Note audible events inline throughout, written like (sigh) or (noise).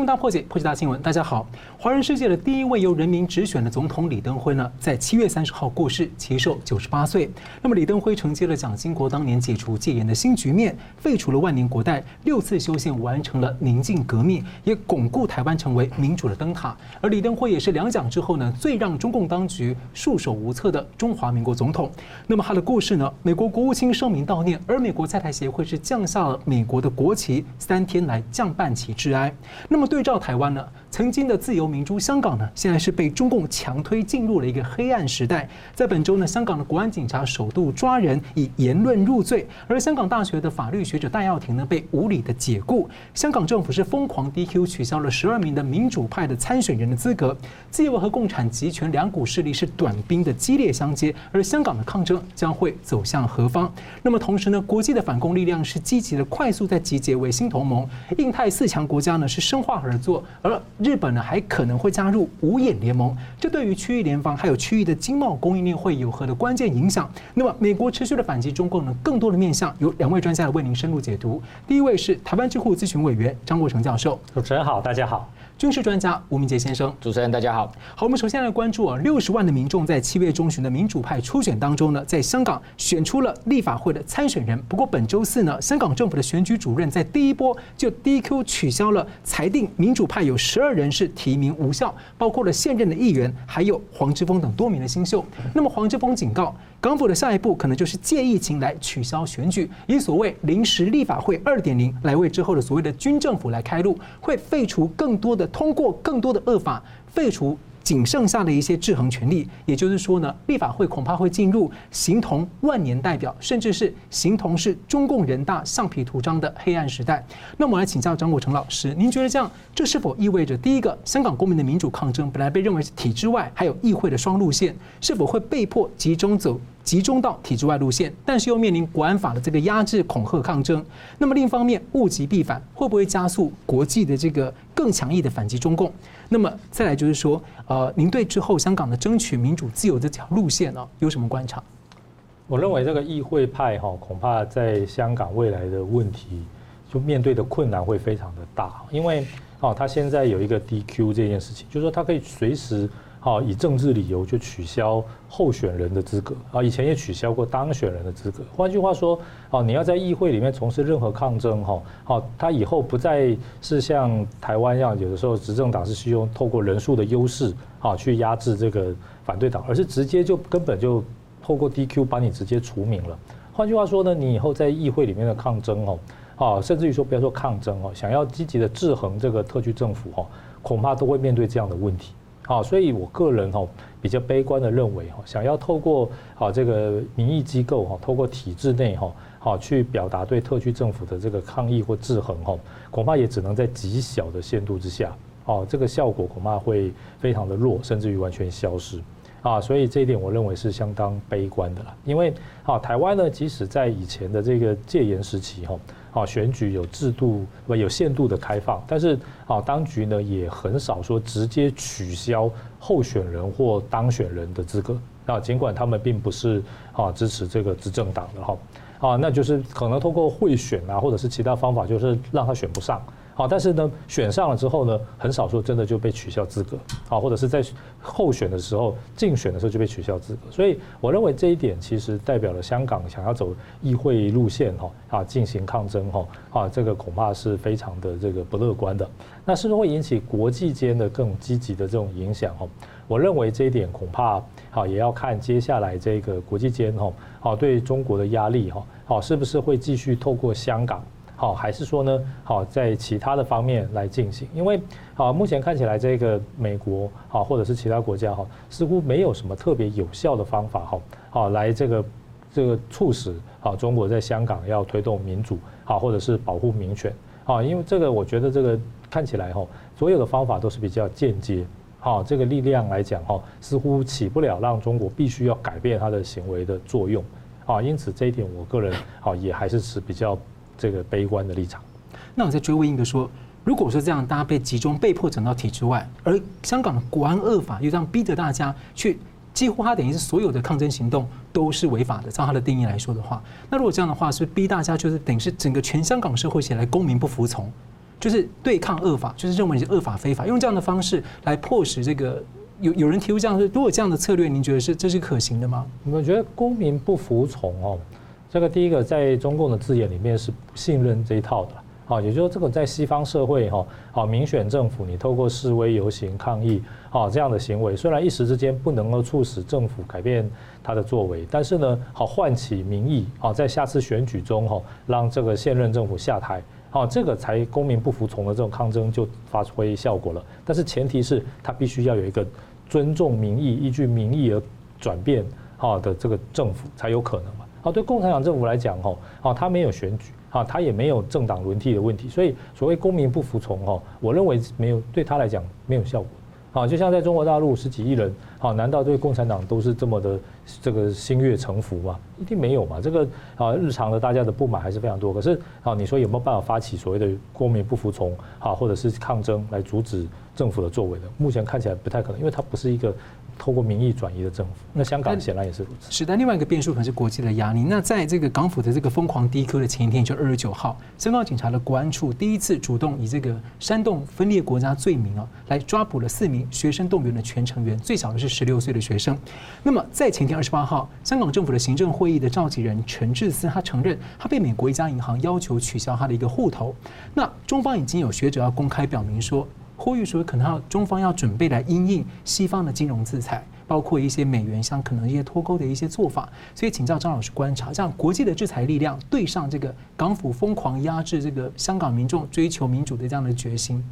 重大破解，破解大新闻。大家好，华人世界的第一位由人民直选的总统李登辉呢，在七月三十号过世，其寿九十八岁。那么李登辉承接了蒋经国当年解除戒严的新局面，废除了万年国代，六次修宪完成了宁静革命，也巩固台湾成为民主的灯塔。而李登辉也是两蒋之后呢，最让中共当局束手无策的中华民国总统。那么他的故事呢，美国国务卿声明悼念，而美国在台协会是降下了美国的国旗三天来降半旗致哀。那么对照台湾呢？曾经的自由民主香港呢，现在是被中共强推进入了一个黑暗时代。在本周呢，香港的国安警察首度抓人，以言论入罪。而香港大学的法律学者戴耀廷呢，被无理的解雇。香港政府是疯狂 DQ，取消了十二名的民主派的参选人的资格。自由和共产集权两股势力是短兵的激烈相接，而香港的抗争将会走向何方？那么同时呢，国际的反攻力量是积极的快速在集结为新同盟。印太四强国家呢是深化合作，而日本呢，还可能会加入五眼联盟，这对于区域联防还有区域的经贸供应链会有何的关键影响？那么，美国持续的反击中共呢？更多的面向，有两位专家来为您深入解读。第一位是台湾智库咨询委员张国成教授，主持人好，大家好。军事专家吴明杰先生，主持人大家好。好，我们首先来关注啊，六十万的民众在七月中旬的民主派初选当中呢，在香港选出了立法会的参选人。不过本周四呢，香港政府的选举主任在第一波就 DQ 取消了，裁定民主派有十二人是提名无效，包括了现任的议员，还有黄之锋等多名的新秀。那么黄之锋警告，港府的下一步可能就是借疫情来取消选举，以所谓临时立法会二点零来为之后的所谓的军政府来开路，会废除更多的。通过更多的恶法废除仅剩下的一些制衡权力，也就是说呢，立法会恐怕会进入形同万年代表，甚至是形同是中共人大橡皮图章的黑暗时代。那么我来请教张国成老师，您觉得这样，这是否意味着第一个，香港公民的民主抗争本来被认为是体制外还有议会的双路线，是否会被迫集中走？集中到体制外路线，但是又面临国安法的这个压制、恐吓、抗争。那么另一方面，物极必反，会不会加速国际的这个更强硬的反击中共？那么再来就是说，呃，您对之后香港的争取民主自由这条路线呢，有什么观察？我认为这个议会派哈，恐怕在香港未来的问题，就面对的困难会非常的大，因为哦，他现在有一个 DQ 这件事情，就是说他可以随时。好，以政治理由就取消候选人的资格啊，以前也取消过当选人的资格。换句话说，哦，你要在议会里面从事任何抗争，哈，好，他以后不再是像台湾一样，有的时候执政党是需要透过人数的优势啊去压制这个反对党，而是直接就根本就透过 DQ 把你直接除名了。换句话说呢，你以后在议会里面的抗争，哦，啊，甚至于说不要说抗争哦，想要积极的制衡这个特区政府，哈，恐怕都会面对这样的问题。啊，所以我个人哈比较悲观的认为哈，想要透过啊这个民意机构哈，透过体制内哈，好去表达对特区政府的这个抗议或制衡哈，恐怕也只能在极小的限度之下，哦，这个效果恐怕会非常的弱，甚至于完全消失。啊，所以这一点我认为是相当悲观的啦。因为啊，台湾呢，即使在以前的这个戒严时期哈，啊选举有制度不有限度的开放，但是啊当局呢也很少说直接取消候选人或当选人的资格啊，尽管他们并不是啊支持这个执政党的哈，啊那就是可能通过贿选啊或者是其他方法，就是让他选不上。好，但是呢，选上了之后呢，很少说真的就被取消资格，啊，或者是在候选的时候、竞选的时候就被取消资格。所以，我认为这一点其实代表了香港想要走议会路线，哈，啊，进行抗争，哈，啊，这个恐怕是非常的这个不乐观的。那是不是会引起国际间的更积极的这种影响？哈，我认为这一点恐怕，好，也要看接下来这个国际间，哈，好，对中国的压力，哈，好，是不是会继续透过香港？好，还是说呢？好，在其他的方面来进行，因为好，目前看起来这个美国好，或者是其他国家哈，似乎没有什么特别有效的方法哈，好来这个这个促使啊中国在香港要推动民主好，或者是保护民权啊，因为这个我觉得这个看起来哈，所有的方法都是比较间接，好，这个力量来讲哈，似乎起不了让中国必须要改变它的行为的作用啊，因此这一点我个人好也还是持比较。这个悲观的立场，那我再追问一个说，如果说这样大家被集中被迫整到体制外，而香港的国安恶法又这样逼着大家去，几乎它等于是所有的抗争行动都是违法的，照它的定义来说的话，那如果这样的话，是是逼大家就是等于是整个全香港社会起来公民不服从，就是对抗恶法，就是认为你是恶法非法，用这样的方式来迫使这个有有人提出这样说，如果这样的策略，您觉得是这是可行的吗？我觉得公民不服从哦，这个第一个在中共的字眼里面是不信任这一套的。啊，也就是说，这个在西方社会哈，啊，民选政府，你透过示威游行抗议啊这样的行为，虽然一时之间不能够促使政府改变他的作为，但是呢，好唤起民意啊，在下次选举中哈，让这个现任政府下台，啊，这个才公民不服从的这种抗争就发挥效果了。但是前提是他必须要有一个尊重民意、依据民意而转变啊的这个政府才有可能嘛。好，对共产党政府来讲哈，好，他没有选举。啊，他也没有政党轮替的问题，所以所谓公民不服从哈，我认为没有对他来讲没有效果。好，就像在中国大陆十几亿人，好，难道对共产党都是这么的这个心悦诚服吗？一定没有嘛。这个啊，日常的大家的不满还是非常多。可是啊，你说有没有办法发起所谓的公民不服从啊，或者是抗争来阻止政府的作为的？目前看起来不太可能，因为它不是一个。透过民意转移的政府，那香港显然也是如此。是，但另外一个变数可能是国际的压力。那在这个港府的这个疯狂 DQ 的前一天，就二十九号，香港警察的国安处第一次主动以这个煽动分裂国家罪名啊，来抓捕了四名学生动员的全成员，最小的是十六岁的学生。那么在前天二十八号，香港政府的行政会议的召集人陈志思，他承认他被美国一家银行要求取消他的一个户头。那中方已经有学者要公开表明说。呼吁说，可能要中方要准备来因应西方的金融制裁，包括一些美元像可能一些脱钩的一些做法。所以请教张老师观察，这样国际的制裁力量对上这个港府疯狂压制这个香港民众追求民主的这样的决心，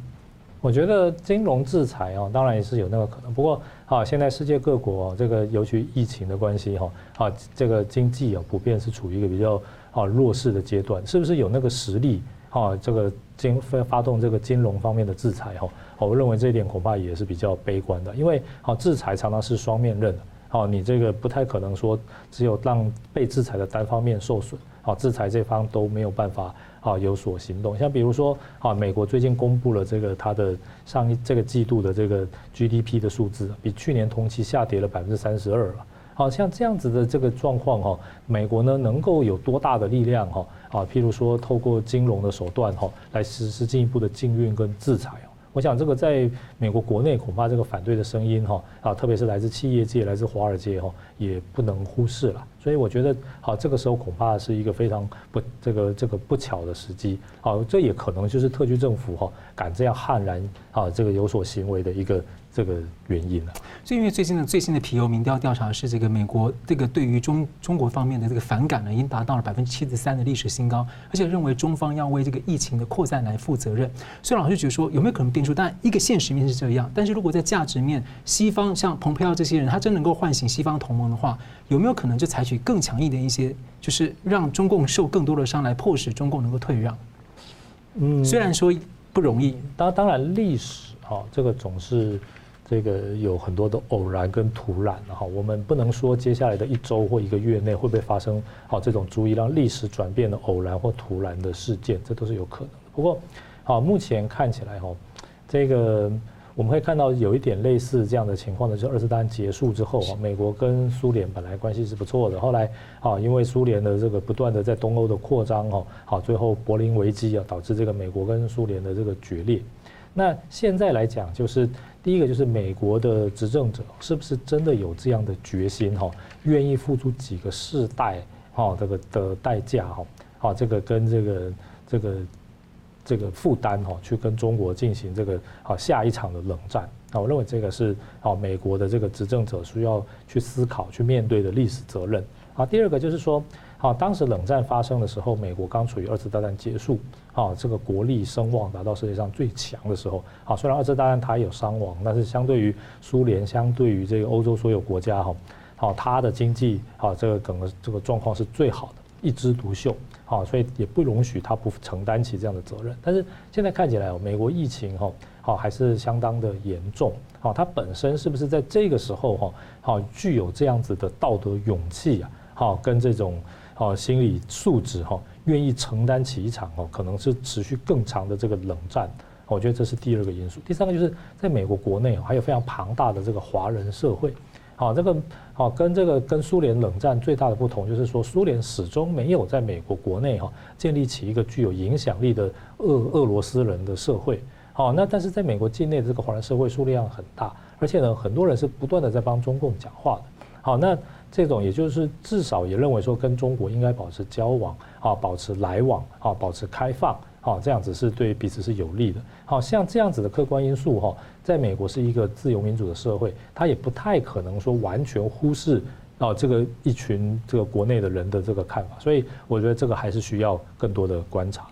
我觉得金融制裁啊，当然也是有那个可能。不过啊，现在世界各国这个尤其疫情的关系哈啊，这个经济啊普遍是处于一个比较啊弱势的阶段，是不是有那个实力？啊，这个金发动这个金融方面的制裁哈，我认为这一点恐怕也是比较悲观的，因为好制裁常常是双面刃，好你这个不太可能说只有让被制裁的单方面受损，好制裁这方都没有办法啊有所行动。像比如说啊，美国最近公布了这个它的上一这个季度的这个 GDP 的数字，比去年同期下跌了百分之三十二了。好像这样子的这个状况哈，美国呢能够有多大的力量哈啊？譬如说透过金融的手段哈，来实施进一步的禁运跟制裁。我想这个在美国国内恐怕这个反对的声音哈啊，特别是来自企业界、来自华尔街哈，也不能忽视了。所以我觉得好，这个时候恐怕是一个非常不这个这个不巧的时机。好，这也可能就是特区政府哈敢这样悍然啊这个有所行为的一个。这个原因了，所以因为最近的最新的皮尤民调调查是这个美国这个对于中中国方面的这个反感呢，已经达到了百分之七十三的历史新高，而且认为中方要为这个疫情的扩散来负责任。所以老师觉得说有没有可能变数？但一个现实面是这样，但是如果在价值面，西方像蓬佩奥这些人，他真能够唤醒西方同盟的话，有没有可能就采取更强硬的一些，就是让中共受更多的伤，来迫使中共能够退让？嗯，虽然说不容易，当当然历史哈，这个总是。这个有很多的偶然跟突然，哈，我们不能说接下来的一周或一个月内会不会发生好这种足以让历史转变的偶然或突然的事件，这都是有可能的。不过，好，目前看起来哈，这个我们会看到有一点类似这样的情况呢，就是二次大战结束之后，美国跟苏联本来关系是不错的，后来啊，因为苏联的这个不断的在东欧的扩张，哦，好，最后柏林危机啊，导致这个美国跟苏联的这个决裂。那现在来讲，就是。第一个就是美国的执政者是不是真的有这样的决心哈，愿意付出几个世代哈这个的代价哈，好这个跟这个这个这个负担哈，去跟中国进行这个好下一场的冷战啊，我认为这个是啊美国的这个执政者需要去思考去面对的历史责任啊。第二个就是说。好，当时冷战发生的时候，美国刚处于二次大战结束，啊，这个国力声望达到世界上最强的时候。啊，虽然二次大战它有伤亡，但是相对于苏联，相对于这个欧洲所有国家，哈，好，它的经济，啊，这个整个这个状况是最好的，一枝独秀，啊，所以也不容许他不承担起这样的责任。但是现在看起来，美国疫情，哈，好，还是相当的严重，好，它本身是不是在这个时候，哈，好，具有这样子的道德勇气啊，好，跟这种。哦，心理素质哈，愿意承担起一场哦，可能是持续更长的这个冷战，我觉得这是第二个因素。第三个就是在美国国内还有非常庞大的这个华人社会，好，这个好跟这个跟苏联冷战最大的不同就是说，苏联始终没有在美国国内哈建立起一个具有影响力的俄俄罗斯人的社会。好，那但是在美国境内这个华人社会数量很大，而且呢，很多人是不断的在帮中共讲话的。好，那这种也就是至少也认为说，跟中国应该保持交往啊，保持来往啊，保持开放。哦，这样子是对彼此是有利的。好像这样子的客观因素哈，在美国是一个自由民主的社会，它也不太可能说完全忽视哦这个一群这个国内的人的这个看法，所以我觉得这个还是需要更多的观察。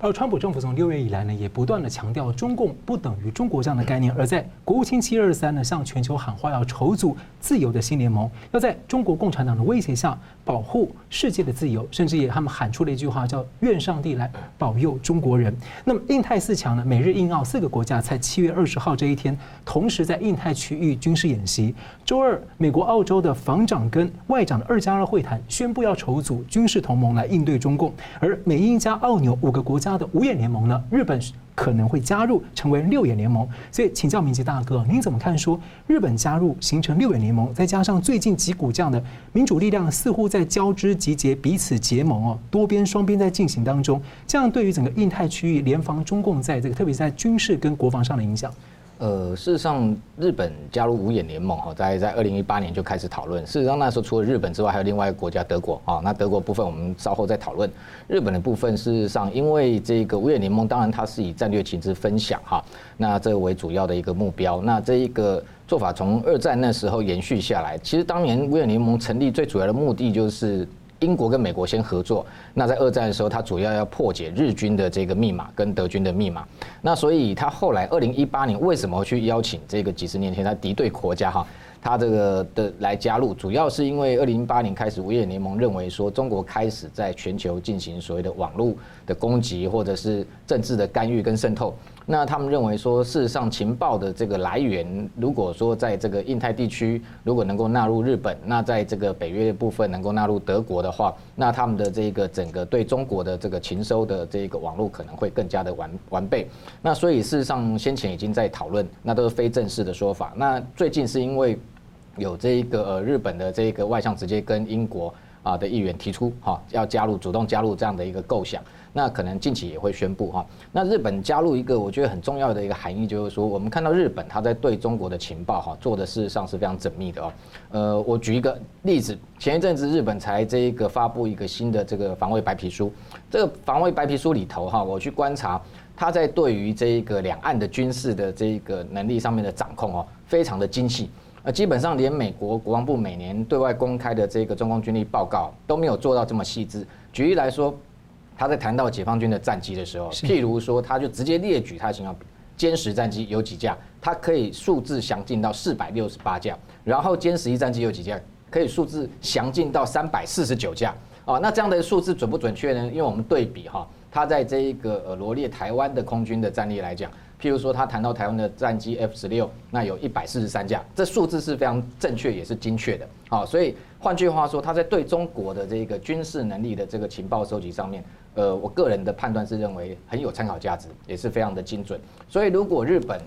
而川普政府从六月以来呢，也不断的强调中共不等于中国这样的概念，而在国务卿七二三呢，向全球喊话，要筹组自由的新联盟，要在中国共产党的威胁下保护世界的自由，甚至也他们喊出了一句话，叫“愿上帝来保佑中国人”。那么印太四强呢，美日印澳四个国家在七月二十号这一天，同时在印太区域军事演习。周二，美国、澳洲的防长跟外长的二加二会谈，宣布要筹组军事同盟来应对中共，而美英加澳纽五个国家的五眼联盟呢，日本可能会加入成为六眼联盟。所以请教明吉大哥，您怎么看？说日本加入形成六眼联盟，再加上最近几股这样的民主力量似乎在交织集结，彼此结盟哦，多边双边在进行当中，这样对于整个印太区域联防中共在这个特别是在军事跟国防上的影响？呃，事实上，日本加入五眼联盟哈，在在二零一八年就开始讨论。事实上，那时候除了日本之外，还有另外一个国家德国啊。那德国部分我们稍后再讨论。日本的部分，事实上，因为这个五眼联盟，当然它是以战略情资分享哈，那这为主要的一个目标。那这一个做法从二战那时候延续下来。其实当年五眼联盟成立最主要的目的就是。英国跟美国先合作，那在二战的时候，他主要要破解日军的这个密码跟德军的密码。那所以他后来二零一八年为什么去邀请这个几十年前他敌对国家哈，他这个的来加入，主要是因为二零一八年开始五眼联盟认为说中国开始在全球进行所谓的网络的攻击或者是政治的干预跟渗透。那他们认为说，事实上情报的这个来源，如果说在这个印太地区，如果能够纳入日本，那在这个北约部分能够纳入德国的话，那他们的这个整个对中国的这个情收的这个网络可能会更加的完完备。那所以事实上先前已经在讨论，那都是非正式的说法。那最近是因为有这一个日本的这个外相直接跟英国啊的议员提出哈要加入，主动加入这样的一个构想。那可能近期也会宣布哈。那日本加入一个我觉得很重要的一个含义，就是说我们看到日本它在对中国的情报哈做的事实上是非常缜密的哦。呃，我举一个例子，前一阵子日本才这一个发布一个新的这个防卫白皮书，这个防卫白皮书里头哈，我去观察，它在对于这一个两岸的军事的这个能力上面的掌控哦，非常的精细，呃，基本上连美国国防部每年对外公开的这个中共军力报告都没有做到这么细致。举例来说。他在谈到解放军的战机的时候，譬如说，他就直接列举他想要歼十战机有几架，他可以数字详尽到四百六十八架，然后歼十一战机有几架，可以数字详尽到三百四十九架。哦，那这样的数字准不准确呢？因为我们对比哈，他在这一个呃罗列台湾的空军的战力来讲，譬如说他谈到台湾的战机 F 十六，那有一百四十三架，这数字是非常正确也是精确的。好，所以换句话说，他在对中国的这个军事能力的这个情报收集上面。呃，我个人的判断是认为很有参考价值，也是非常的精准。所以，如果日本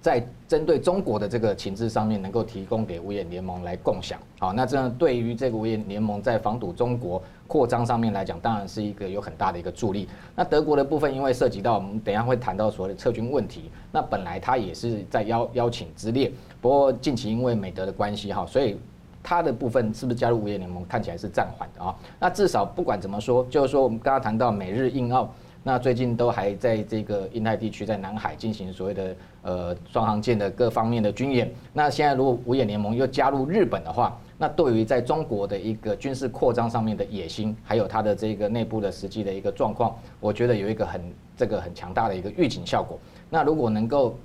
在针对中国的这个情资上面能够提供给五眼联盟来共享，好，那这样对于这个五眼联盟在防堵中国扩张上面来讲，当然是一个有很大的一个助力。那德国的部分，因为涉及到我们等一下会谈到所谓的撤军问题，那本来他也是在邀邀请之列，不过近期因为美德的关系哈，所以。它的部分是不是加入五眼联盟？看起来是暂缓的啊。那至少不管怎么说，就是说我们刚刚谈到美日印澳，那最近都还在这个印太地区，在南海进行所谓的呃双航舰的各方面的军演。那现在如果五眼联盟又加入日本的话，那对于在中国的一个军事扩张上面的野心，还有它的这个内部的实际的一个状况，我觉得有一个很这个很强大的一个预警效果。那如果能够。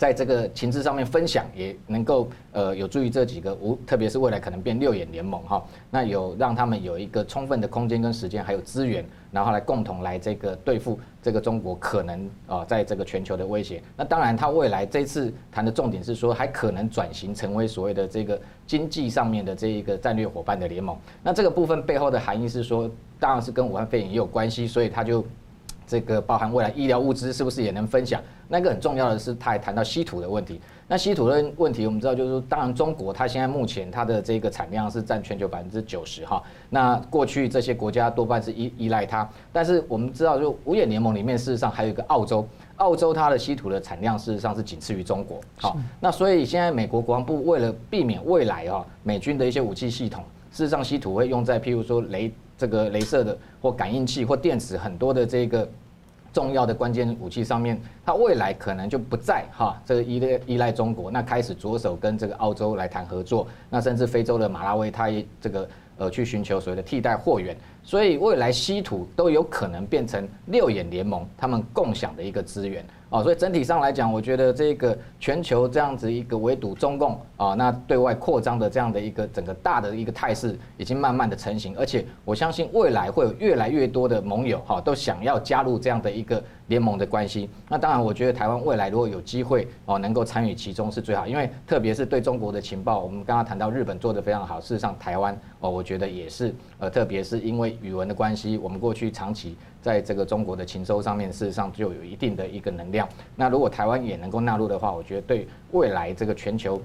在这个情资上面分享，也能够呃有助于这几个无，特别是未来可能变六眼联盟哈，那有让他们有一个充分的空间跟时间，还有资源，然后来共同来这个对付这个中国可能啊在这个全球的威胁。那当然，他未来这次谈的重点是说，还可能转型成为所谓的这个经济上面的这一个战略伙伴的联盟。那这个部分背后的含义是说，当然是跟武汉肺炎也有关系，所以他就。这个包含未来医疗物资是不是也能分享？那个很重要的是，他还谈到稀土的问题。那稀土的问题，我们知道就是说，当然中国它现在目前它的这个产量是占全球百分之九十哈。那过去这些国家多半是依依赖它，但是我们知道，就五眼联盟里面事实上还有一个澳洲，澳洲它的稀土的产量事实上是仅次于中国。好，那所以现在美国国防部为了避免未来啊美军的一些武器系统，事实上稀土会用在譬如说雷。这个镭射的或感应器或电池很多的这个重要的关键武器上面，它未来可能就不再哈这个依赖依赖中国，那开始着手跟这个澳洲来谈合作，那甚至非洲的马拉维，它也这个呃去寻求所谓的替代货源，所以未来稀土都有可能变成六眼联盟他们共享的一个资源。哦，所以整体上来讲，我觉得这个全球这样子一个围堵中共啊，那对外扩张的这样的一个整个大的一个态势，已经慢慢的成型，而且我相信未来会有越来越多的盟友哈，都想要加入这样的一个联盟的关系。那当然，我觉得台湾未来如果有机会哦，能够参与其中是最好，因为特别是对中国的情报，我们刚刚谈到日本做得非常好，事实上台湾哦，我觉得也是呃，特别是因为语文的关系，我们过去长期。在这个中国的情收上面，事实上就有一定的一个能量。那如果台湾也能够纳入的话，我觉得对未来这个全球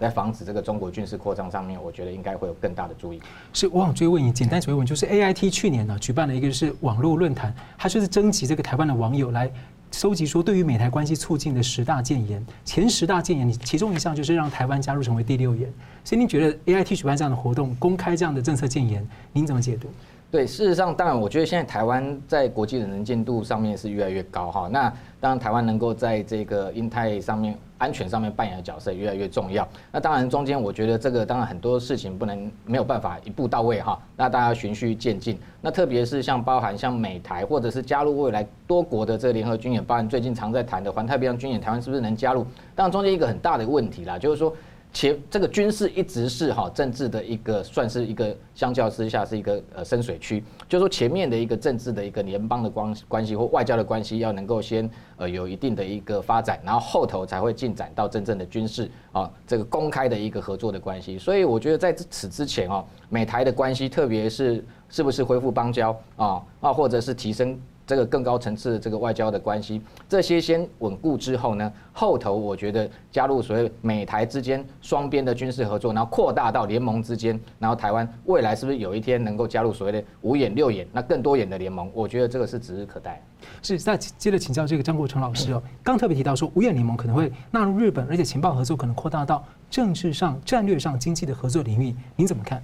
在防止这个中国军事扩张上面，我觉得应该会有更大的注意。是，我想追问你，简单追问，就是 AIT 去年呢举办了一个是网络论坛，它就是征集这个台湾的网友来收集说对于美台关系促进的十大建言，前十大建言，你其中一项就是让台湾加入成为第六眼。所以您觉得 AIT 举办这样的活动，公开这样的政策建言，您怎么解读？对，事实上，当然，我觉得现在台湾在国际的能见度上面是越来越高哈。那当然，台湾能够在这个印太上面安全上面扮演的角色越来越重要。那当然，中间我觉得这个当然很多事情不能没有办法一步到位哈。那大家循序渐进。那特别是像包含像美台或者是加入未来多国的这个联合军演，包含最近常在谈的环太平洋军演，台湾是不是能加入？当然，中间一个很大的问题啦，就是说。前这个军事一直是哈政治的一个算是一个相较之下是一个呃深水区，就是说前面的一个政治的一个联邦的关关系或外交的关系要能够先呃有一定的一个发展，然后后头才会进展到真正的军事啊这个公开的一个合作的关系。所以我觉得在此之前哦，美台的关系，特别是是不是恢复邦交啊啊，或者是提升。这个更高层次的这个外交的关系，这些先稳固之后呢，后头我觉得加入所谓美台之间双边的军事合作，然后扩大到联盟之间，然后台湾未来是不是有一天能够加入所谓的五眼六眼，那更多眼的联盟？我觉得这个是指日可待。是，再接着请教这个张国成老师哦，刚特别提到说五眼联盟可能会纳入日本，而且情报合作可能扩大到政治上、战略上、经济的合作领域，您怎么看？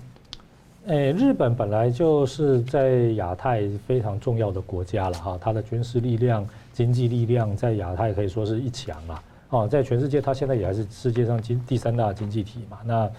诶，日本本来就是在亚太非常重要的国家了哈，它的军事力量、经济力量在亚太可以说是一强了。哦，在全世界，它现在也还是世界上经第三大经济体嘛。那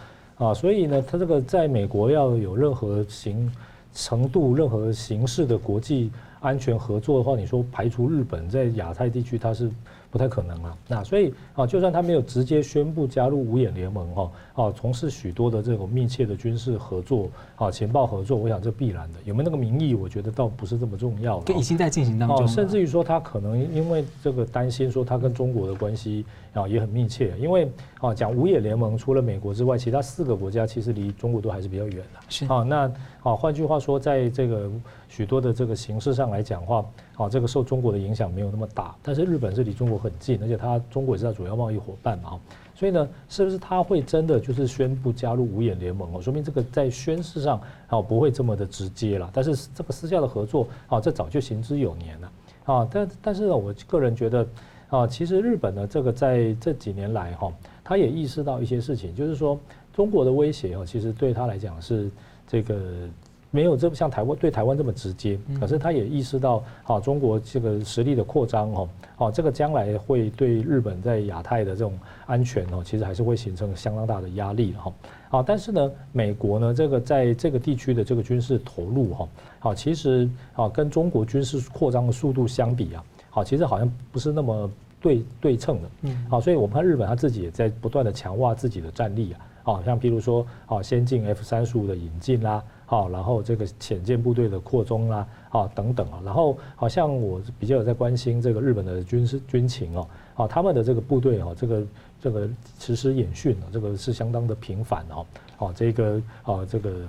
啊，所以呢，它这个在美国要有任何形程度、任何形式的国际安全合作的话，你说排除日本在亚太地区，它是。不太可能了，那所以啊，就算他没有直接宣布加入五眼联盟哈，啊，从事许多的这种密切的军事合作啊，情报合作，我想这必然的。有没有那个名义，我觉得倒不是这么重要。已经在进行当中。甚至于说他可能因为这个担心说他跟中国的关系啊也很密切，因为啊讲五眼联盟除了美国之外，其他四个国家其实离中国都还是比较远的。是啊，那啊换句话说，在这个许多的这个形式上来讲话。啊，这个受中国的影响没有那么大，但是日本是离中国很近，而且它中国也是它主要贸易伙伴嘛，所以呢，是不是他会真的就是宣布加入五眼联盟哦？说明这个在宣示上啊不会这么的直接了，但是这个私下的合作啊，这早就行之有年了啊。但但是呢，我个人觉得啊，其实日本呢，这个在这几年来哈，他也意识到一些事情，就是说中国的威胁哦，其实对他来讲是这个。没有这么像台湾对台湾这么直接，可是他也意识到，啊，中国这个实力的扩张，哦，哦，这个将来会对日本在亚太的这种安全，哦，其实还是会形成相当大的压力，哈，啊，但是呢，美国呢，这个在这个地区的这个军事投入，哈，好，其实啊，跟中国军事扩张的速度相比啊，好，其实好像不是那么对对称的，嗯，好，所以我们看日本他自己也在不断的强化自己的战力啊，好，像譬如说，啊，先进 F 三十五的引进啦。好，然后这个潜舰部队的扩充啦，啊等等啊，然后好像我比较有在关心这个日本的军事军情哦，啊他们的这个部队哦，这个这个实施演训啊，这个是相当的频繁哦，哦这个啊这个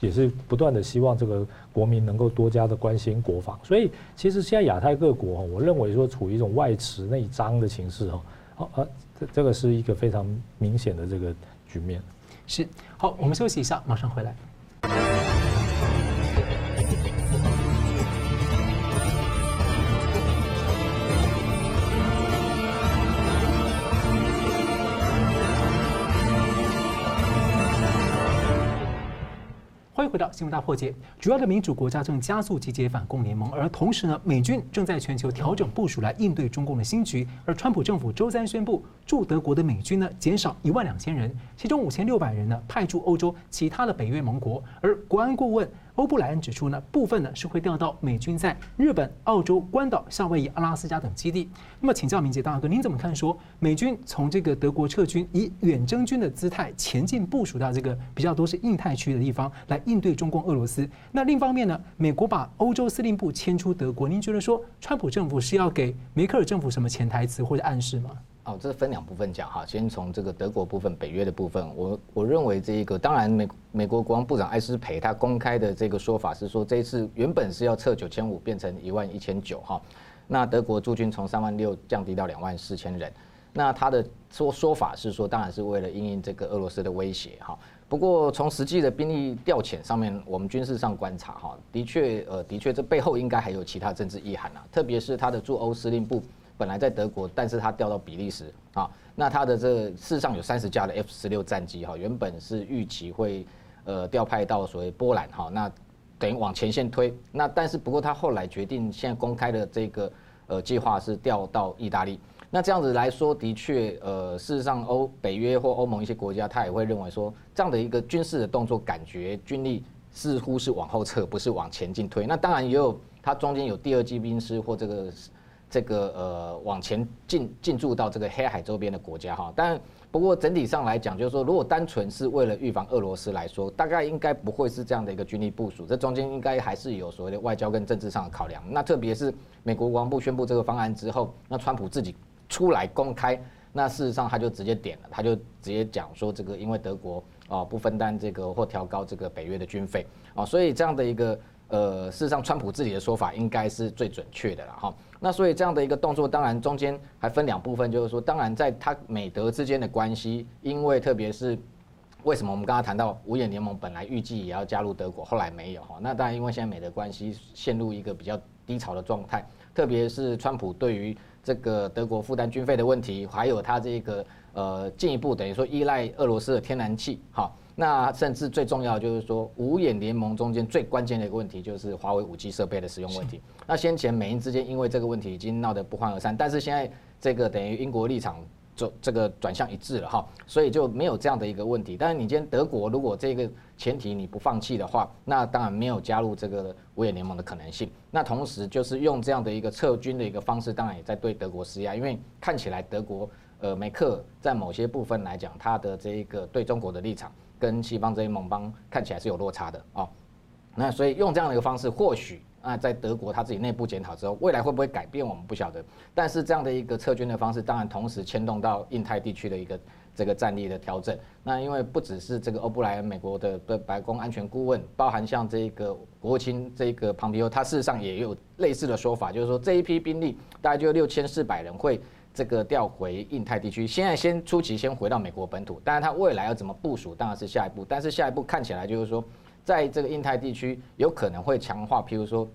也是不断的希望这个国民能够多加的关心国防。所以其实现在亚太各国，我认为说处于一种外弛内张的形式哈，好啊，这这个是一个非常明显的这个局面。是，好，我们休息一下，马上回来。回到新闻大破解。主要的民主国家正加速集结反共联盟，而同时呢，美军正在全球调整部署来应对中共的新局。而川普政府周三宣布，驻德国的美军呢减少一万两千人，其中五千六百人呢派驻欧洲其他的北约盟国。而国安顾问。欧布莱恩指出呢，部分呢是会调到美军在日本、澳洲、关岛、夏威夷、阿拉斯加等基地。那么，请教明杰大哥，您怎么看？说美军从这个德国撤军，以远征军的姿态前进部署到这个比较多是印太区的地方来应对中共、俄罗斯。那另一方面呢，美国把欧洲司令部迁出德国，您觉得说川普政府是要给梅克尔政府什么潜台词或者暗示吗？哦，这分两部分讲哈，先从这个德国部分、北约的部分，我我认为这一个，当然美美国国防部长艾斯培他公开的这个说法是说，这一次原本是要撤九千五变成一万一千九哈，那德国驻军从三万六降低到两万四千人，那他的说说法是说，当然是为了应应这个俄罗斯的威胁哈，不过从实际的兵力调遣上面，我们军事上观察哈，的确呃的确这背后应该还有其他政治意涵啊，特别是他的驻欧司令部。本来在德国，但是他调到比利时啊，那他的这个事实上有三十架的 F 十六战机哈，原本是预期会呃调派到所谓波兰哈，那等于往前线推，那但是不过他后来决定现在公开的这个呃计划是调到意大利，那这样子来说的确呃事实上欧北约或欧盟一些国家他也会认为说这样的一个军事的动作感觉军力似乎是往后撤，不是往前进推，那当然也有它中间有第二机兵师或这个。这个呃往前进进驻到这个黑海周边的国家哈，但不过整体上来讲，就是说如果单纯是为了预防俄罗斯来说，大概应该不会是这样的一个军力部署，这中间应该还是有所谓的外交跟政治上的考量。那特别是美国国防部宣布这个方案之后，那川普自己出来公开，那事实上他就直接点了，他就直接讲说这个因为德国啊不分担这个或调高这个北约的军费啊，所以这样的一个。呃，事实上，川普自己的说法应该是最准确的了哈。那所以这样的一个动作，当然中间还分两部分，就是说，当然在他美德之间的关系，因为特别是为什么我们刚刚谈到五眼联盟本来预计也要加入德国，后来没有哈。那当然因为现在美德关系陷入一个比较低潮的状态，特别是川普对于这个德国负担军费的问题，还有他这个呃进一步等于说依赖俄罗斯的天然气哈。那甚至最重要就是说，五眼联盟中间最关键的一个问题就是华为五 G 设备的使用问题。那先前美英之间因为这个问题已经闹得不欢而散，但是现在这个等于英国立场就这个转向一致了哈，所以就没有这样的一个问题。但是你今天德国如果这个前提你不放弃的话，那当然没有加入这个五眼联盟的可能性。那同时就是用这样的一个撤军的一个方式，当然也在对德国施压，因为看起来德国呃梅克在某些部分来讲，他的这一个对中国的立场。跟西方这些盟邦看起来是有落差的哦，那所以用这样的一个方式，或许啊，在德国他自己内部检讨之后，未来会不会改变，我们不晓得。但是这样的一个撤军的方式，当然同时牵动到印太地区的一个这个战力的调整。那因为不只是这个欧布莱恩美国的的白宫安全顾问，包含像这个国务卿这个庞皮欧，他事实上也有类似的说法，就是说这一批兵力大概就六千四百人会。这个调回印太地区，现在先初期先回到美国本土，当然它未来要怎么部署，当然是下一步。但是下一步看起来就是说，在这个印太地区有可能会强化，譬如说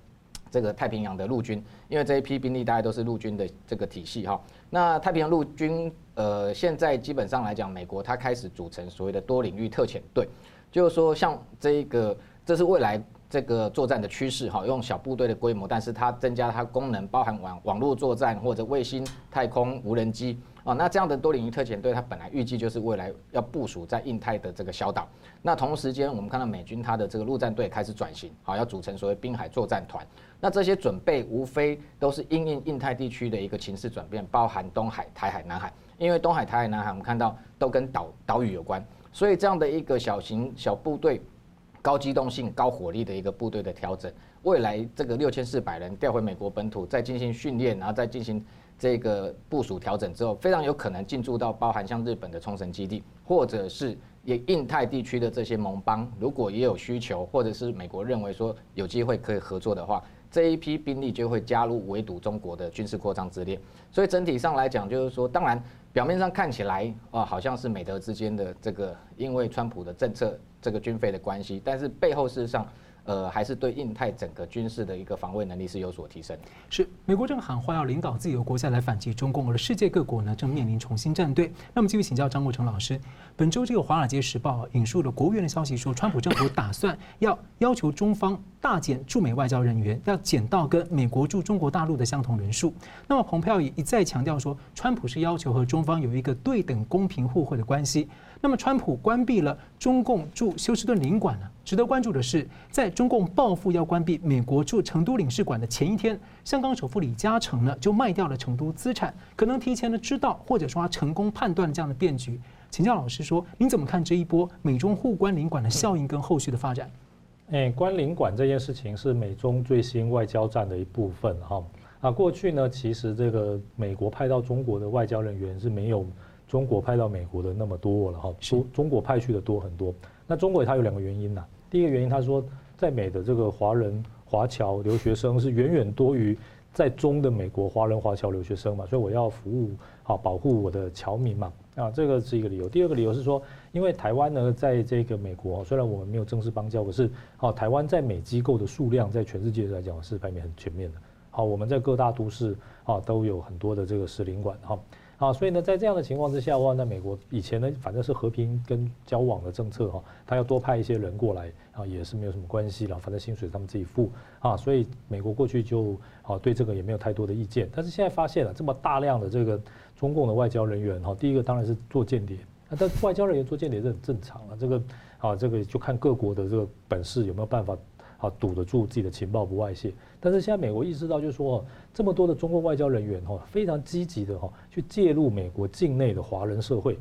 这个太平洋的陆军，因为这一批兵力大概都是陆军的这个体系哈。那太平洋陆军，呃，现在基本上来讲，美国它开始组成所谓的多领域特遣队，就是说像这个，这是未来。这个作战的趋势哈，用小部队的规模，但是它增加它功能，包含网网络作战或者卫星、太空、无人机啊。那这样的多领域特遣队，它本来预计就是未来要部署在印太的这个小岛。那同时间，我们看到美军它的这个陆战队开始转型，好，要组成所谓滨海作战团。那这些准备无非都是因应印太地区的一个情势转变，包含东海、台海、南海。因为东海、台海、南海，我们看到都跟岛岛屿有关，所以这样的一个小型小部队。高机动性、高火力的一个部队的调整，未来这个六千四百人调回美国本土，再进行训练，然后再进行这个部署调整之后，非常有可能进驻到包含像日本的冲绳基地，或者是也印太地区的这些盟邦，如果也有需求，或者是美国认为说有机会可以合作的话，这一批兵力就会加入围堵中国的军事扩张之列。所以整体上来讲，就是说，当然表面上看起来啊，好像是美德之间的这个因为川普的政策这个军费的关系，但是背后事实上。呃，还是对印太整个军事的一个防卫能力是有所提升。是，美国正喊话要领导自己的国家来反击中共，而世界各国呢正面临重新站队。那么，继续请教张国成老师，本周这个《华尔街时报》引述了国务院的消息说，川普政府打算要要求中方大减驻美外交人员，要减到跟美国驻中国大陆的相同人数。那么，蓬佩奥也一再强调说，川普是要求和中方有一个对等、公平、互惠的关系。那么，川普关闭了中共驻休斯顿领馆呢？值得关注的是，在中共报复要关闭美国驻成都领事馆的前一天，香港首富李嘉诚呢就卖掉了成都资产，可能提前的知道或者说他成功判断这样的变局。请教老师说，您怎么看这一波美中互关领馆的效应跟后续的发展？哎，关领馆这件事情是美中最新外交战的一部分哈。啊，过去呢，其实这个美国派到中国的外交人员是没有。中国派到美国的那么多了哈，中中国派去的多很多。那中国它有两个原因呐，第一个原因他说，在美的这个华人华侨留学生是远远多于在中的美国华人华侨留学生嘛，所以我要服务好保护我的侨民嘛啊，这个是一个理由。第二个理由是说，因为台湾呢在这个美国，虽然我们没有正式邦交，可是好台湾在美机构的数量在全世界来讲是排名很全面的。好，我们在各大都市啊都有很多的这个使领馆哈。啊，啊所以呢，在这样的情况之下的话，那美国以前呢，反正是和平跟交往的政策哈，他要多派一些人过来啊，也是没有什么关系了，反正薪水他们自己付啊，所以美国过去就啊对这个也没有太多的意见。但是现在发现了这么大量的这个中共的外交人员哈，第一个当然是做间谍，那但外交人员做间谍是很正常啊，这个啊这个就看各国的这个本事有没有办法。啊，堵得住自己的情报不外泄，但是现在美国意识到，就是说，这么多的中国外交人员哈，非常积极的哈，去介入美国境内的华人社会，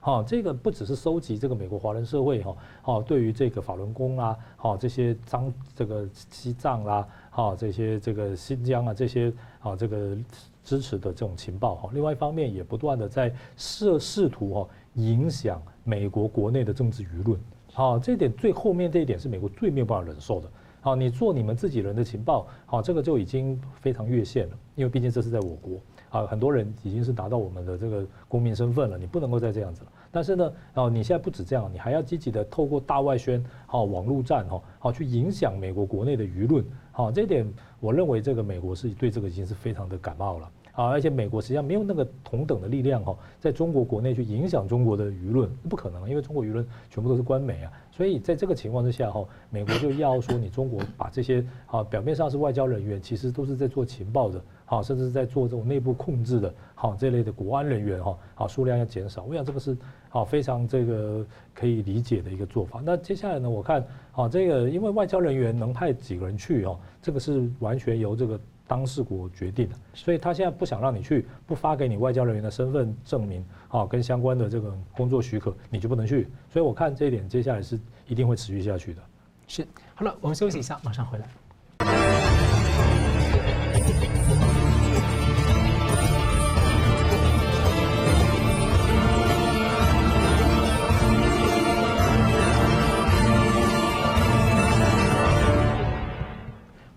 哈，这个不只是收集这个美国华人社会哈，哈，对于这个法轮功啊，哈，这些脏这个西藏啦，哈，这些这个新疆啊，这些啊，这个支持的这种情报哈，另外一方面也不断的在试试图哈，影响美国国内的政治舆论，好，这点最后面这一点是美国最没有办法忍受的。好，你做你们自己人的情报，好，这个就已经非常越线了，因为毕竟这是在我国，啊，很多人已经是达到我们的这个公民身份了，你不能够再这样子了。但是呢，哦，你现在不止这样，你还要积极的透过大外宣，好，网络战，哈，好，去影响美国国内的舆论，好，这点我认为这个美国是对这个已经是非常的感冒了。啊，而且美国实际上没有那个同等的力量哈，在中国国内去影响中国的舆论，不可能，因为中国舆论全部都是官媒啊。所以在这个情况之下哈，美国就要说你中国把这些啊表面上是外交人员，其实都是在做情报的，好，甚至是在做这种内部控制的，好，这类的国安人员哈，好，数量要减少。我想这个是好非常这个可以理解的一个做法。那接下来呢，我看好这个，因为外交人员能派几个人去哈，这个是完全由这个。当事国决定的，所以他现在不想让你去，不发给你外交人员的身份证明，啊，跟相关的这个工作许可，你就不能去。所以我看这一点接下来是一定会持续下去的。是，好了，我们休息一下，马上回来。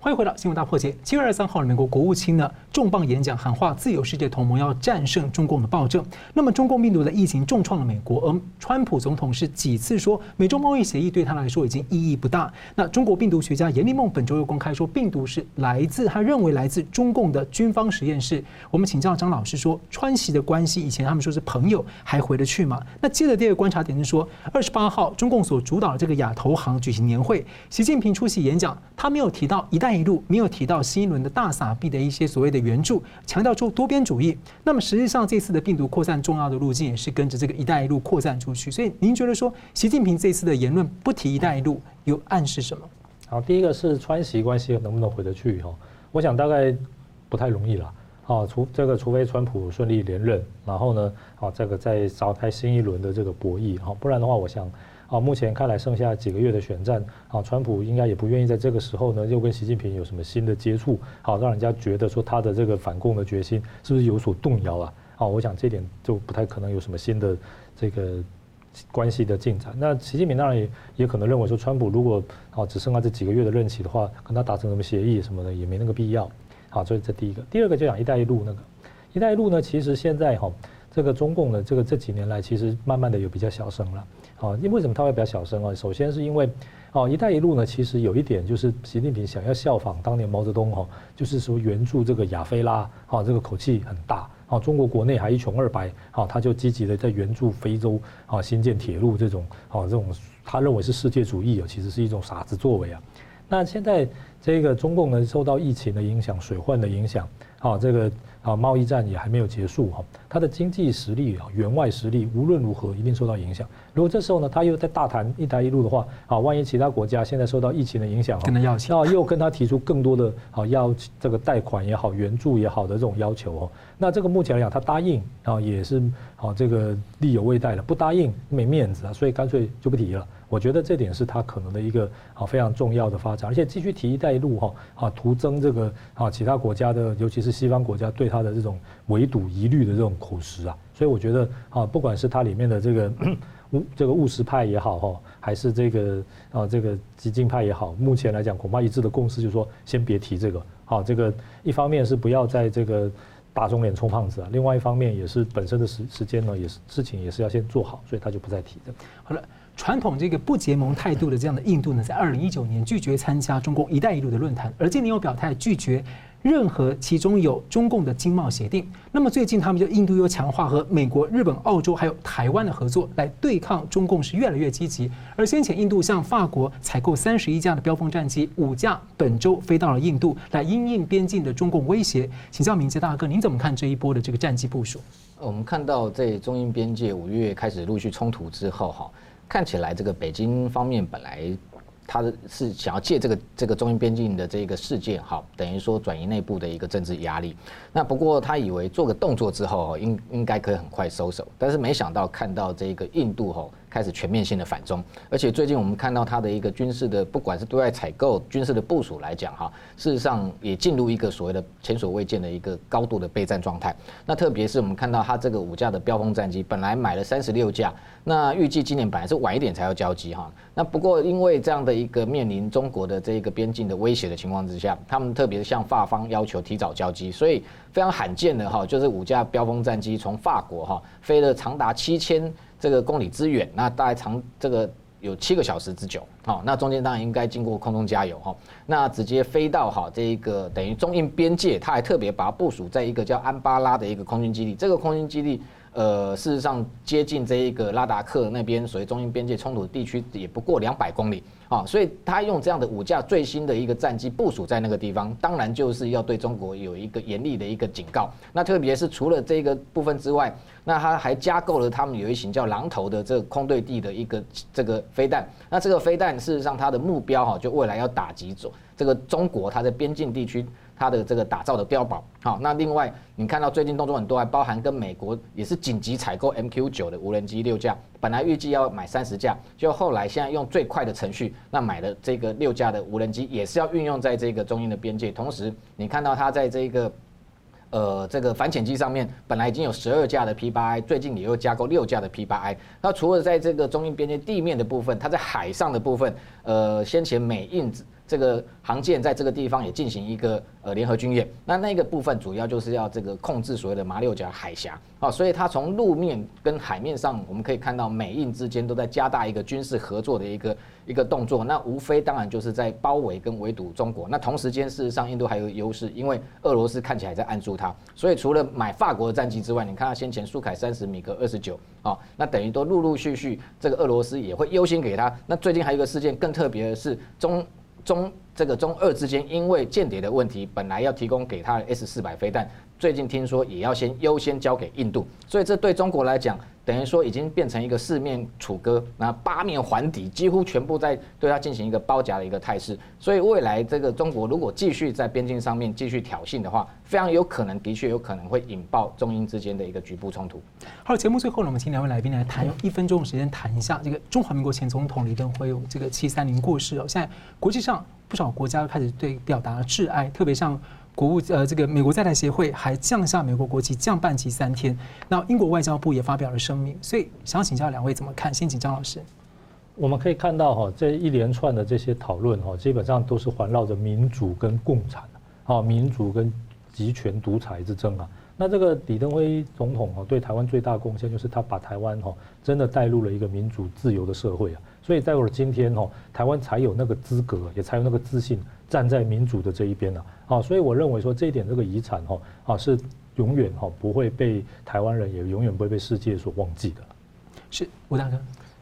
欢迎回到新闻大破解。七月二十三号，美国国务卿呢重磅演讲，喊话自由世界同盟要战胜中共的暴政。那么，中共病毒的疫情重创了美国，而川普总统是几次说美中贸易协议对他来说已经意义不大。那中国病毒学家严立孟本周又公开说，病毒是来自他认为来自中共的军方实验室。我们请教张老师说，川西的关系以前他们说是朋友，还回得去吗？那接着第二个观察点是说，二十八号中共所主导的这个亚投行举行年会，习近平出席演讲，他没有提到一带一路没有提到新一轮的大撒币的一些所谓的援助，强调出多边主义。那么实际上这次的病毒扩散重要的路径也是跟着这个“一带一路”扩散出去。所以您觉得说习近平这次的言论不提“一带一路”有暗示什么？好，第一个是川习关系能不能回得去哈？我想大概不太容易了。好，除这个除非川普顺利连任，然后呢，好这个再召开新一轮的这个博弈哈，不然的话，我想。啊，目前看来剩下几个月的选战，啊，川普应该也不愿意在这个时候呢，又跟习近平有什么新的接触，好，让人家觉得说他的这个反共的决心是不是有所动摇啊？啊，我想这点就不太可能有什么新的这个关系的进展。那习近平当然也也可能认为说，川普如果啊只剩下这几个月的任期的话，跟他达成什么协议什么的也没那个必要。好，这是这第一个。第二个就讲“一带一路”那个“一带一路”呢，其实现在哈这个中共的这个这几年来其实慢慢的有比较小声了。啊，因为为什么他会比较小声啊？首先是因为。哦，“一带一路”呢，其实有一点就是习近平想要效仿当年毛泽东哈，就是说援助这个亚非拉，哈，这个口气很大，啊，中国国内还一穷二白，啊，他就积极的在援助非洲，啊，新建铁路这种，啊，这种他认为是世界主义啊，其实是一种傻子作为啊。那现在这个中共呢，受到疫情的影响、水患的影响，啊，这个。啊，贸易战也还没有结束哈，它的经济实力啊，援外实力无论如何一定受到影响。如果这时候呢，他又在大谈“一带一路”的话，啊，万一其他国家现在受到疫情的影响，跟他要钱，又跟他提出更多的啊，要这个贷款也好、援助也好的这种要求哦，那这个目前来讲，他答应啊，也是啊，这个力有未逮了，不答应没面子啊，所以干脆就不提了。我觉得这点是他可能的一个啊非常重要的发展，而且继续提“一带一路”哈啊，徒增这个啊其他国家的，尤其是西方国家对他的这种围堵疑虑的这种口实啊，所以我觉得啊，不管是它里面的这个 (clears throat) 务这个务实派也好哈，还是这个啊这个激进派也好，目前来讲恐怕一致的共识就是说，先别提这个。好，这个一方面是不要在这个打肿脸充胖子啊，另外一方面也是本身的时时间呢，也是事情也是要先做好，所以他就不再提的。好了。传统这个不结盟态度的这样的印度呢，在二零一九年拒绝参加中共“一带一路”的论坛，而今年又表态拒绝任何其中有中共的经贸协定。那么最近他们就印度又强化和美国、日本、澳洲还有台湾的合作，来对抗中共是越来越积极。而先前印度向法国采购三十一架的飙风战机，五架本周飞到了印度，来因应边境的中共威胁。请教明杰大哥，您怎么看这一波的这个战机部署？我们看到在中印边界五月开始陆续冲突之后，哈。看起来，这个北京方面本来他是想要借这个这个中印边境的这个事件，好，等于说转移内部的一个政治压力。那不过他以为做个动作之后，应应该可以很快收手，但是没想到看到这个印度吼。开始全面性的反中，而且最近我们看到它的一个军事的，不管是对外采购、军事的部署来讲，哈，事实上也进入一个所谓的前所未见的一个高度的备战状态。那特别是我们看到它这个五架的飙风战机，本来买了三十六架，那预计今年本来是晚一点才要交机，哈。那不过因为这样的一个面临中国的这个边境的威胁的情况之下，他们特别向法方要求提早交机，所以非常罕见的哈，就是五架飙风战机从法国哈飞了长达七千。这个公里之远，那大概长这个有七个小时之久，好，那中间当然应该经过空中加油哈，那直接飞到哈这一个等于中印边界，他还特别把它部署在一个叫安巴拉的一个空军基地，这个空军基地。呃，事实上接近这一个拉达克那边，所谓中印边界冲突地区也不过两百公里啊，所以他用这样的五架最新的一个战机部署在那个地方，当然就是要对中国有一个严厉的一个警告。那特别是除了这个部分之外，那他还加购了他们有一型叫狼头的这个空对地的一个这个飞弹。那这个飞弹事实上它的目标哈，就未来要打击走这个中国它在边境地区。它的这个打造的碉堡，好，那另外你看到最近动作很多，还包含跟美国也是紧急采购 MQ 九的无人机六架，本来预计要买三十架，就后来现在用最快的程序，那买了这个六架的无人机也是要运用在这个中印的边界，同时你看到它在这个呃这个反潜机上面，本来已经有十二架的 P 八 I，最近也又加购六架的 P 八 I，那除了在这个中印边界地面的部分，它在海上的部分，呃，先前美印。这个航舰在这个地方也进行一个呃联合军演，那那个部分主要就是要这个控制所谓的马六甲海峡啊，所以它从陆面跟海面上，我们可以看到美印之间都在加大一个军事合作的一个一个动作，那无非当然就是在包围跟围堵中国。那同时间事实上印度还有优势，因为俄罗斯看起来在按住它，所以除了买法国的战机之外，你看它先前苏凯三十、米格二十九啊，那等于都陆陆续续这个俄罗斯也会优先给他。那最近还有一个事件更特别的是中。中这个中二之间因为间谍的问题，本来要提供给他的 S 四百飞弹，最近听说也要先优先交给印度，所以这对中国来讲，等于说已经变成一个四面楚歌，那八面环敌，几乎全部在对他进行一个包夹的一个态势。所以未来这个中国如果继续在边境上面继续挑衅的话，非常有可能，的确有可能会引爆中英之间的一个局部冲突。好，节目最后呢，我们请两位来宾来谈，用一分钟的时间谈一下这个中华民国前总统李登辉这个七三零过世哦，现在国际上。不少国家开始对表达致哀，特别像国务呃这个美国在台协会还降下美国国旗降半旗三天。那英国外交部也发表了声明，所以想请教两位怎么看？先请张老师。我们可以看到哈，这一连串的这些讨论哈，基本上都是环绕着民主跟共产，啊，民主跟集权独裁之争啊。那这个李登辉总统哈，对台湾最大贡献就是他把台湾哈真的带入了一个民主自由的社会啊。所以，在我今天哈，台湾才有那个资格，也才有那个自信站在民主的这一边了。啊，所以我认为说这一点这个遗产哈啊是永远哈不会被台湾人，也永远不会被世界所忘记的。是吴大哥。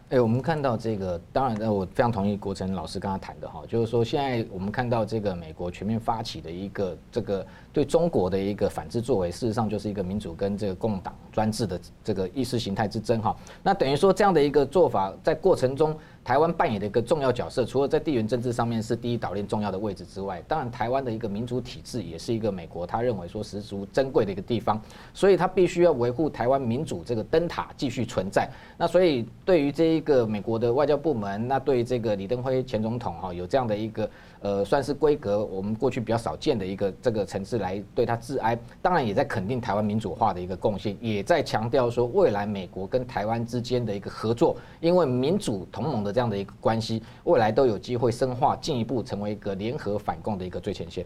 哎、欸，我们看到这个，当然，我非常同意国成老师刚刚谈的哈，就是说，现在我们看到这个美国全面发起的一个这个对中国的一个反制作为，事实上就是一个民主跟这个共党专制的这个意识形态之争哈。那等于说这样的一个做法，在过程中。台湾扮演的一个重要角色，除了在地缘政治上面是第一岛链重要的位置之外，当然台湾的一个民主体制也是一个美国他认为说十足珍贵的一个地方，所以他必须要维护台湾民主这个灯塔继续存在。那所以对于这一个美国的外交部门，那对于这个李登辉前总统哈有这样的一个。呃，算是规格我们过去比较少见的一个这个层次来对它致哀，当然也在肯定台湾民主化的一个贡献，也在强调说未来美国跟台湾之间的一个合作，因为民主同盟的这样的一个关系，未来都有机会深化，进一步成为一个联合反共的一个最前线。